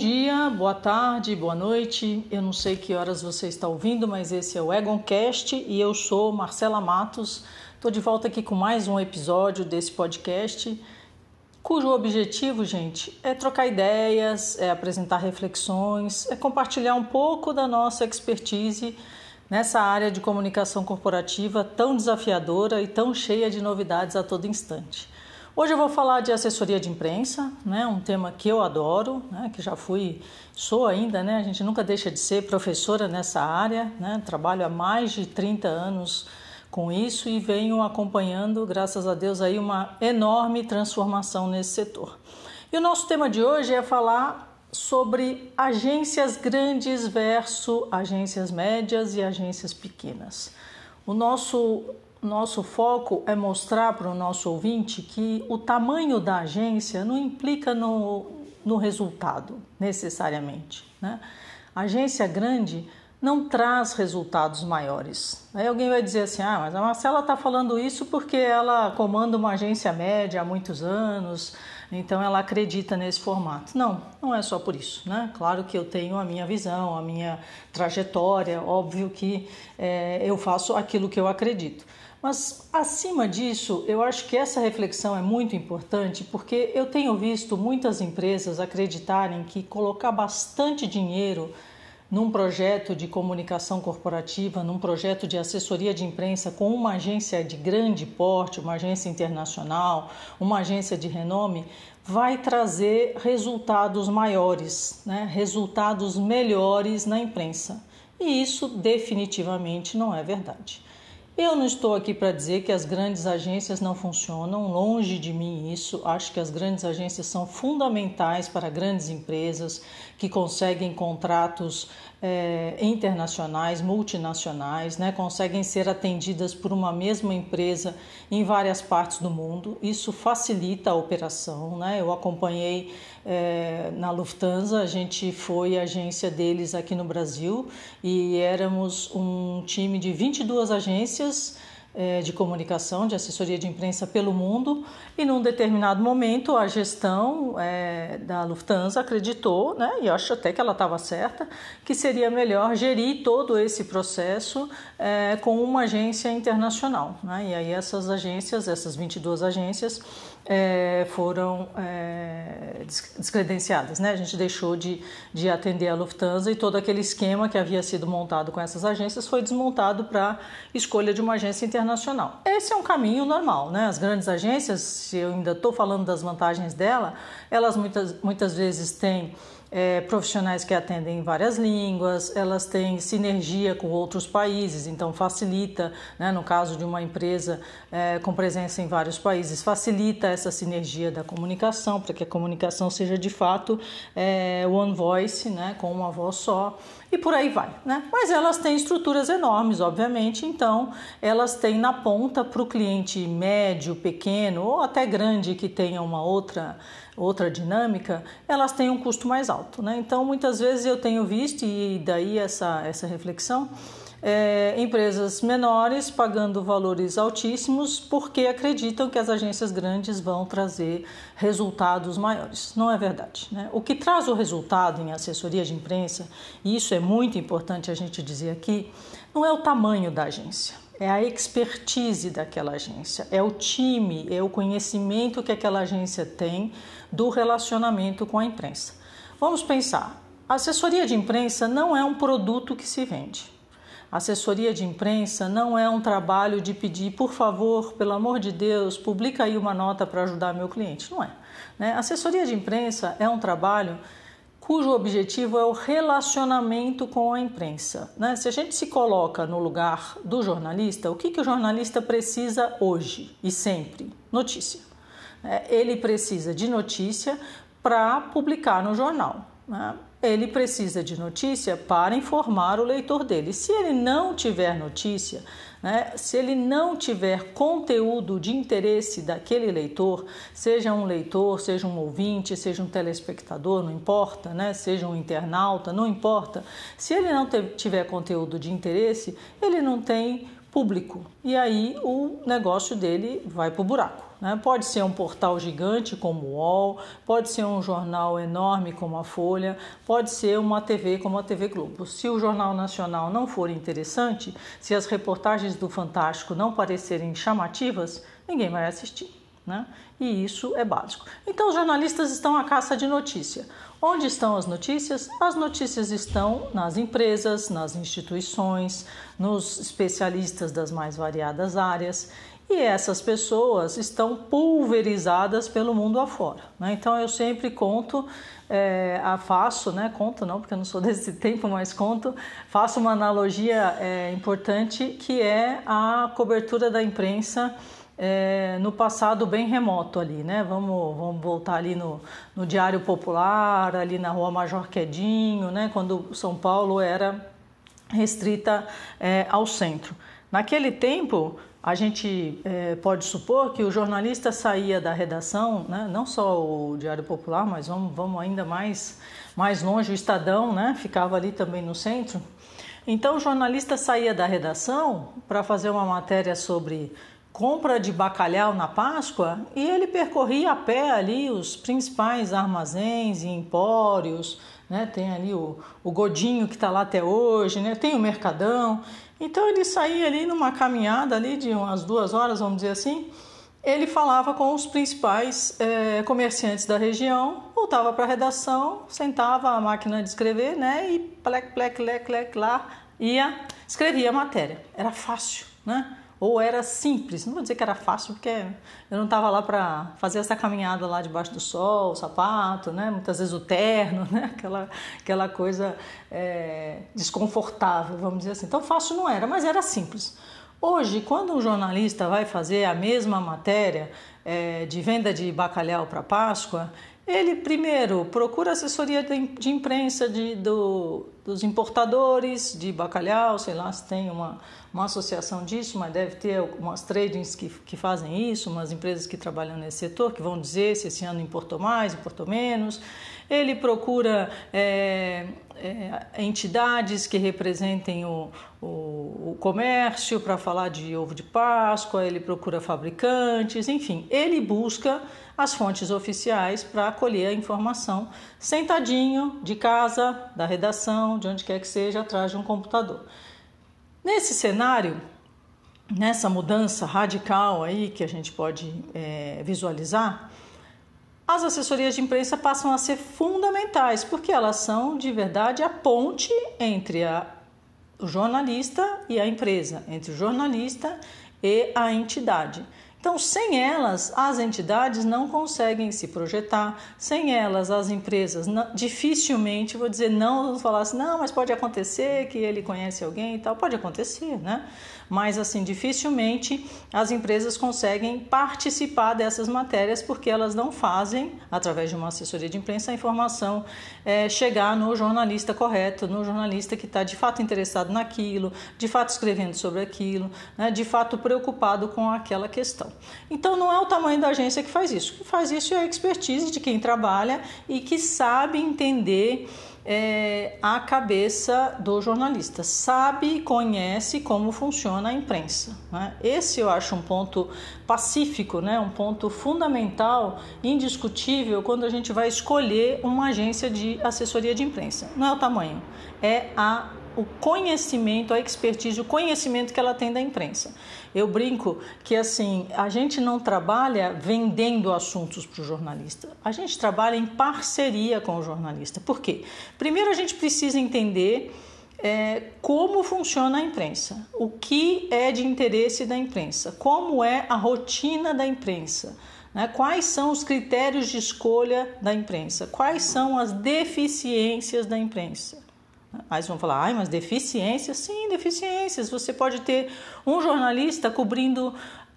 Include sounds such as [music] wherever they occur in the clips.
dia, boa tarde, boa noite. Eu não sei que horas você está ouvindo, mas esse é o Egoncast e eu sou Marcela Matos. Estou de volta aqui com mais um episódio desse podcast, cujo objetivo, gente, é trocar ideias, é apresentar reflexões, é compartilhar um pouco da nossa expertise nessa área de comunicação corporativa tão desafiadora e tão cheia de novidades a todo instante. Hoje eu vou falar de assessoria de imprensa, né, um tema que eu adoro, né, que já fui, sou ainda, né, a gente nunca deixa de ser professora nessa área, né, trabalho há mais de 30 anos com isso e venho acompanhando, graças a Deus, aí uma enorme transformação nesse setor. E o nosso tema de hoje é falar sobre agências grandes versus agências médias e agências pequenas. O nosso nosso foco é mostrar para o nosso ouvinte que o tamanho da agência não implica no, no resultado, necessariamente. Né? Agência grande não traz resultados maiores. Aí alguém vai dizer assim: ah, mas a Marcela está falando isso porque ela comanda uma agência média há muitos anos, então ela acredita nesse formato. Não, não é só por isso. Né? Claro que eu tenho a minha visão, a minha trajetória, óbvio que é, eu faço aquilo que eu acredito. Mas, acima disso, eu acho que essa reflexão é muito importante porque eu tenho visto muitas empresas acreditarem que colocar bastante dinheiro num projeto de comunicação corporativa, num projeto de assessoria de imprensa com uma agência de grande porte, uma agência internacional, uma agência de renome, vai trazer resultados maiores, né? resultados melhores na imprensa. E isso definitivamente não é verdade. Eu não estou aqui para dizer que as grandes agências não funcionam, longe de mim isso. Acho que as grandes agências são fundamentais para grandes empresas que conseguem contratos é, internacionais, multinacionais, né, conseguem ser atendidas por uma mesma empresa em várias partes do mundo. Isso facilita a operação. Né? Eu acompanhei é, na Lufthansa, a gente foi agência deles aqui no Brasil e éramos um time de 22 agências de comunicação, de assessoria de imprensa pelo mundo, e num determinado momento a gestão é, da Lufthansa acreditou, né, e acho até que ela estava certa, que seria melhor gerir todo esse processo é, com uma agência internacional. Né, e aí essas agências, essas 22 agências, é, foram é, descredenciadas. Né? A gente deixou de, de atender a Lufthansa e todo aquele esquema que havia sido montado com essas agências foi desmontado para escolha de uma agência internacional. Esse é um caminho normal. Né? As grandes agências, se eu ainda estou falando das vantagens dela, elas muitas, muitas vezes têm é, profissionais que atendem em várias línguas, elas têm sinergia com outros países, então facilita, né, no caso de uma empresa é, com presença em vários países, facilita essa sinergia da comunicação, para que a comunicação seja de fato é, one voice, né, com uma voz só, e por aí vai. Né? Mas elas têm estruturas enormes, obviamente, então elas têm na ponta para o cliente médio, pequeno ou até grande que tenha uma outra outra dinâmica, elas têm um custo mais alto. Né? Então, muitas vezes eu tenho visto, e daí essa, essa reflexão, é, empresas menores pagando valores altíssimos porque acreditam que as agências grandes vão trazer resultados maiores. Não é verdade. Né? O que traz o resultado em assessoria de imprensa, e isso é muito importante a gente dizer aqui, não é o tamanho da agência é a expertise daquela agência, é o time, é o conhecimento que aquela agência tem do relacionamento com a imprensa. Vamos pensar: a assessoria de imprensa não é um produto que se vende. A assessoria de imprensa não é um trabalho de pedir, por favor, pelo amor de Deus, publica aí uma nota para ajudar meu cliente. Não é. Né? Assessoria de imprensa é um trabalho cujo objetivo é o relacionamento com a imprensa. Né? Se a gente se coloca no lugar do jornalista, o que, que o jornalista precisa hoje e sempre? Notícia. É, ele precisa de notícia para publicar no jornal. Né? Ele precisa de notícia para informar o leitor dele. Se ele não tiver notícia, né? Se ele não tiver conteúdo de interesse daquele leitor, seja um leitor, seja um ouvinte, seja um telespectador, não importa, né? seja um internauta, não importa. Se ele não tiver conteúdo de interesse, ele não tem público e aí o negócio dele vai para o buraco. Né? Pode ser um portal gigante como o UOL, pode ser um jornal enorme como a Folha, pode ser uma TV como a TV Globo. Se o Jornal Nacional não for interessante, se as reportagens do Fantástico não parecerem chamativas, ninguém vai assistir. Né? E isso é básico. Então, os jornalistas estão à caça de notícia. Onde estão as notícias? As notícias estão nas empresas, nas instituições, nos especialistas das mais variadas áreas. E essas pessoas estão pulverizadas pelo mundo afora. Né? Então eu sempre conto, é, faço, né? Conto não, porque eu não sou [laughs] desse tempo, mas conto, faço uma analogia é, importante que é a cobertura da imprensa é, no passado bem remoto ali, né? Vamos, vamos voltar ali no, no Diário Popular, ali na Rua Major Quedinho, né? Quando São Paulo era restrita é, ao centro. Naquele tempo, a gente é, pode supor que o jornalista saía da redação, né? não só o Diário Popular, mas vamos, vamos ainda mais, mais longe, o Estadão, né? ficava ali também no centro. Então o jornalista saía da redação para fazer uma matéria sobre compra de bacalhau na Páscoa e ele percorria a pé ali os principais armazéns e empórios, né? Tem ali o, o Godinho que está lá até hoje, né? Tem o Mercadão. Então ele saía ali numa caminhada ali de umas duas horas, vamos dizer assim. Ele falava com os principais é, comerciantes da região, voltava para a redação, sentava a máquina de escrever, né? E plec, plec, plec, plec, lá ia escrevia a matéria. Era fácil, né? Ou era simples. Não vou dizer que era fácil, porque eu não estava lá para fazer essa caminhada lá debaixo do sol, o sapato, né? muitas vezes o terno, [laughs] né? aquela, aquela coisa é, desconfortável, vamos dizer assim. Então fácil não era, mas era simples. Hoje, quando um jornalista vai fazer a mesma matéria é, de venda de bacalhau para Páscoa, ele primeiro procura assessoria de imprensa de, do, dos importadores de bacalhau, sei lá se tem uma, uma associação disso, mas deve ter umas tradings que, que fazem isso, umas empresas que trabalham nesse setor, que vão dizer se esse ano importou mais, importou menos. Ele procura é, é, entidades que representem o, o, o comércio para falar de ovo de Páscoa, ele procura fabricantes, enfim, ele busca as fontes oficiais para acolher a informação sentadinho de casa, da redação, de onde quer que seja, atrás de um computador. Nesse cenário, nessa mudança radical aí que a gente pode é, visualizar, as assessorias de imprensa passam a ser fundamentais, porque elas são de verdade a ponte entre a, o jornalista e a empresa, entre o jornalista e a entidade. Então, sem elas, as entidades não conseguem se projetar, sem elas, as empresas não, dificilmente, vou dizer, não vou falar assim, não, mas pode acontecer que ele conhece alguém e tal, pode acontecer, né? Mas, assim, dificilmente as empresas conseguem participar dessas matérias porque elas não fazem, através de uma assessoria de imprensa, a informação é, chegar no jornalista correto, no jornalista que está de fato interessado naquilo, de fato escrevendo sobre aquilo, né? de fato preocupado com aquela questão. Então não é o tamanho da agência que faz isso. O que faz isso é a expertise de quem trabalha e que sabe entender é, a cabeça do jornalista, sabe e conhece como funciona a imprensa. Né? Esse eu acho um ponto pacífico, né? um ponto fundamental, indiscutível, quando a gente vai escolher uma agência de assessoria de imprensa. Não é o tamanho, é a o conhecimento, a expertise, o conhecimento que ela tem da imprensa. Eu brinco que assim, a gente não trabalha vendendo assuntos para o jornalista, a gente trabalha em parceria com o jornalista. Por quê? Primeiro a gente precisa entender é, como funciona a imprensa, o que é de interesse da imprensa, como é a rotina da imprensa. Né? Quais são os critérios de escolha da imprensa? Quais são as deficiências da imprensa? Aí vão falar, ai, mas deficiências? Sim, deficiências. Você pode ter um jornalista cobrindo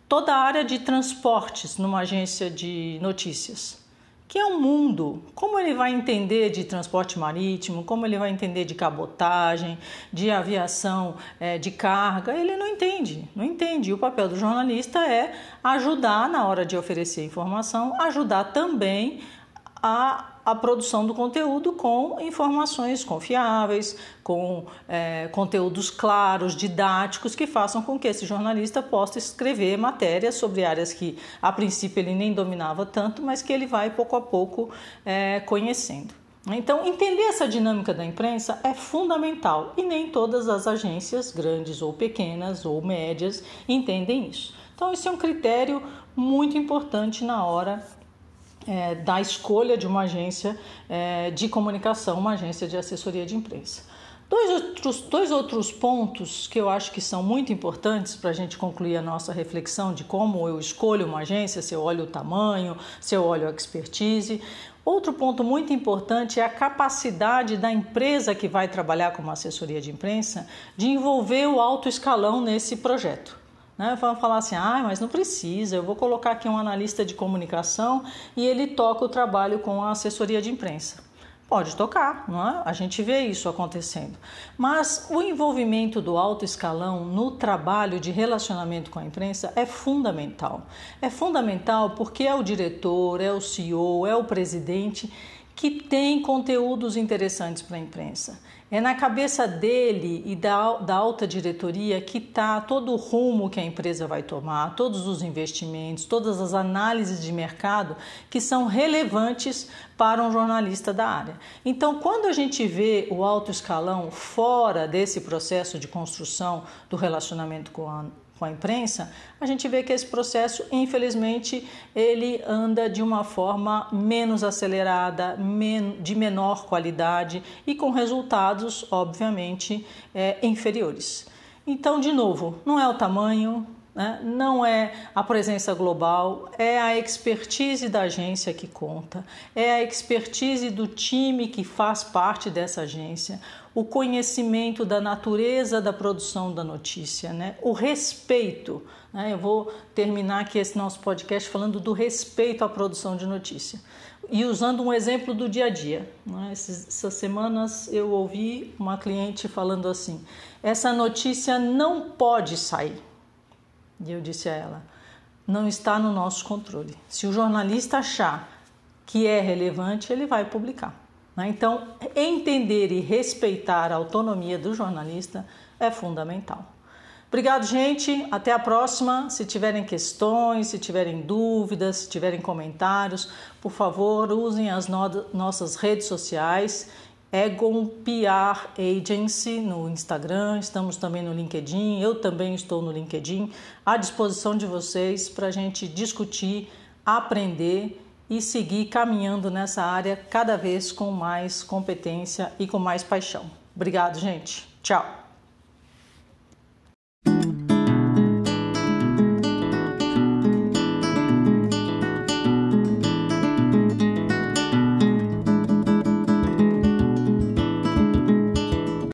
toda a área de transportes numa agência de notícias, que é um mundo. Como ele vai entender de transporte marítimo, como ele vai entender de cabotagem, de aviação é, de carga? Ele não entende, não entende. E o papel do jornalista é ajudar na hora de oferecer informação, ajudar também a a produção do conteúdo com informações confiáveis, com é, conteúdos claros, didáticos, que façam com que esse jornalista possa escrever matérias sobre áreas que a princípio ele nem dominava tanto, mas que ele vai pouco a pouco é, conhecendo. Então, entender essa dinâmica da imprensa é fundamental e nem todas as agências, grandes ou pequenas ou médias, entendem isso. Então, isso é um critério muito importante na hora é, da escolha de uma agência é, de comunicação, uma agência de assessoria de imprensa. Dois outros, dois outros pontos que eu acho que são muito importantes para a gente concluir a nossa reflexão de como eu escolho uma agência, se eu olho o tamanho, se eu olho a expertise. Outro ponto muito importante é a capacidade da empresa que vai trabalhar como assessoria de imprensa de envolver o alto escalão nesse projeto. Né? Vão falar assim, ah, mas não precisa, eu vou colocar aqui um analista de comunicação e ele toca o trabalho com a assessoria de imprensa. Pode tocar, não é? a gente vê isso acontecendo. Mas o envolvimento do alto escalão no trabalho de relacionamento com a imprensa é fundamental. É fundamental porque é o diretor, é o CEO, é o presidente que tem conteúdos interessantes para a imprensa. É na cabeça dele e da, da alta diretoria que está todo o rumo que a empresa vai tomar, todos os investimentos, todas as análises de mercado que são relevantes para um jornalista da área. Então, quando a gente vê o alto escalão fora desse processo de construção do relacionamento com a com a imprensa, a gente vê que esse processo, infelizmente, ele anda de uma forma menos acelerada, de menor qualidade e com resultados, obviamente, é, inferiores. Então, de novo, não é o tamanho, né? Não é a presença global, é a expertise da agência que conta, é a expertise do time que faz parte dessa agência, o conhecimento da natureza da produção da notícia, né? o respeito. Né? Eu vou terminar aqui esse nosso podcast falando do respeito à produção de notícia. E usando um exemplo do dia a dia. Né? Essas semanas eu ouvi uma cliente falando assim: essa notícia não pode sair e eu disse a ela: não está no nosso controle. Se o jornalista achar que é relevante, ele vai publicar. Né? Então, entender e respeitar a autonomia do jornalista é fundamental. Obrigado, gente. Até a próxima. Se tiverem questões, se tiverem dúvidas, se tiverem comentários, por favor, usem as no nossas redes sociais Egon PR Agency no Instagram, estamos também no LinkedIn, eu também estou no LinkedIn, à disposição de vocês para a gente discutir, aprender e seguir caminhando nessa área cada vez com mais competência e com mais paixão. Obrigado, gente. Tchau.